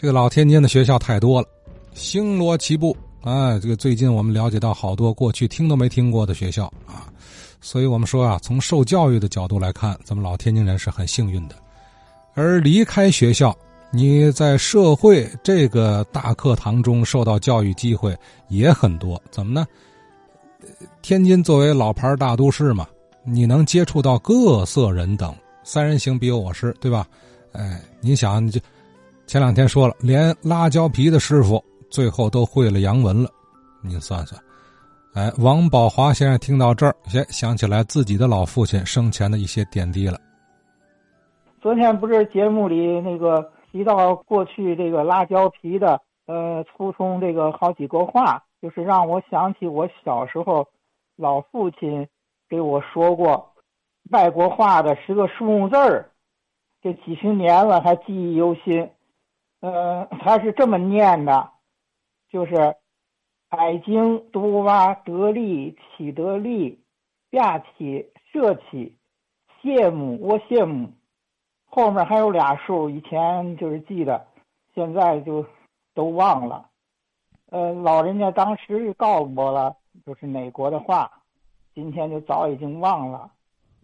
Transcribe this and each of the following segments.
这个老天津的学校太多了，星罗棋布啊！这个最近我们了解到好多过去听都没听过的学校啊，所以我们说啊，从受教育的角度来看，咱们老天津人是很幸运的。而离开学校，你在社会这个大课堂中受到教育机会也很多。怎么呢？天津作为老牌大都市嘛，你能接触到各色人等，三人行必有我师，对吧？哎，你想，你就前两天说了，连拉胶皮的师傅最后都会了洋文了，你算算。哎，王宝华先生听到这儿，先想起来自己的老父亲生前的一些点滴了。昨天不是节目里那个提到过去这个拉胶皮的，呃，粗通这个好几个话，就是让我想起我小时候老父亲给我说过，外国话的十个数目字儿。这几十年了，还记忆犹新。呃，他是这么念的，就是“爱经都哇得利起得利，亚起社起，羡慕我羡慕”。后面还有俩数，以前就是记得，现在就都忘了。呃，老人家当时告诉我了，就是哪国的话，今天就早已经忘了。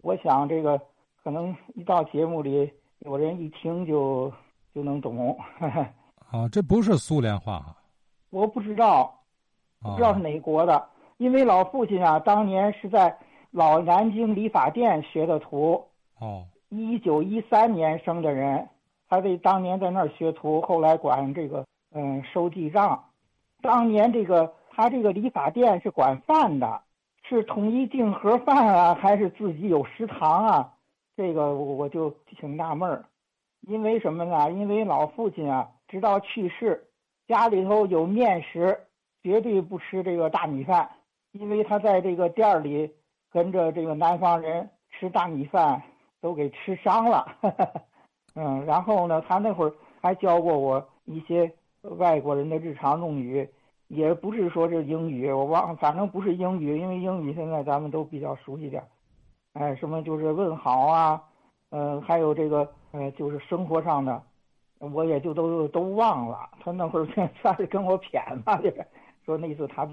我想这个可能一到节目里。有人一听就就能懂，啊，这不是苏联话，我不知道，不知道是哪国的，因为老父亲啊，当年是在老南京理发店学的徒，哦，一九一三年生的人，他这当年在那儿学徒，后来管这个嗯收记账，当年这个他这个理发店是管饭的，是统一订盒饭啊，还是自己有食堂啊？这个我就挺纳闷儿，因为什么呢？因为老父亲啊，直到去世，家里头有面食，绝对不吃这个大米饭，因为他在这个店里跟着这个南方人吃大米饭，都给吃伤了。嗯，然后呢，他那会儿还教过我一些外国人的日常用语，也不是说是英语，我忘，反正不是英语，因为英语现在咱们都比较熟悉点儿。哎，什么就是问好啊，嗯，还有这个，呃，就是生活上的，我也就都都忘了。他那会儿算是跟我谝吧，就是说那次他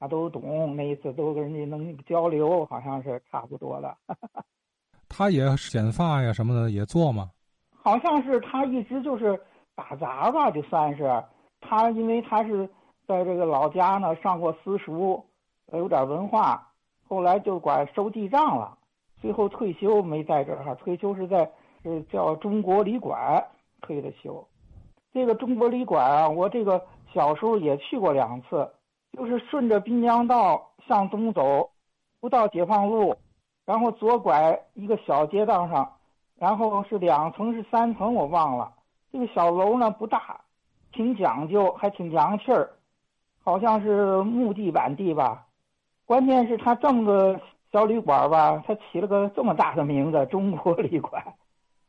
他都懂，那一次都跟人家能交流，好像是差不多了。他也剪发呀什么的也做吗？好像是他一直就是打杂吧，就算是他，因为他是在这个老家呢上过私塾，有点文化，后来就管收记账了。最后退休没在这儿哈，退休是在是叫中国旅馆退的休。这个中国旅馆啊，我这个小时候也去过两次，就是顺着滨江道向东走，不到解放路，然后左拐一个小街道上，然后是两层是三层我忘了。这个小楼呢不大，挺讲究，还挺洋气儿，好像是木地板地吧。关键是它这么个。小旅馆吧，他起了个这么大的名字“中国旅馆”，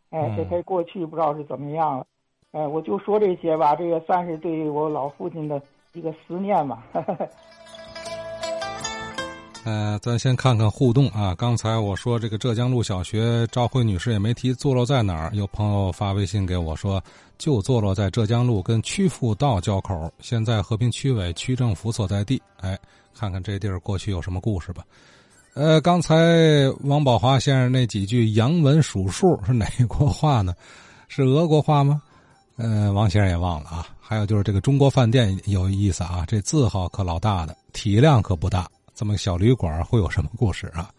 哎，这他过去不知道是怎么样了，哎，我就说这些吧，这也算是对我老父亲的一个思念吧。呃，咱先看看互动啊。刚才我说这个浙江路小学赵慧女士也没提坐落在哪儿，有朋友发微信给我说，就坐落在浙江路跟曲阜道交口，现在和平区委区政府所在地。哎，看看这地儿过去有什么故事吧。呃，刚才王宝华先生那几句洋文数数是哪国话呢？是俄国话吗？呃，王先生也忘了啊。还有就是这个中国饭店有意思啊，这字号可老大的，体量可不大。这么小旅馆会有什么故事啊？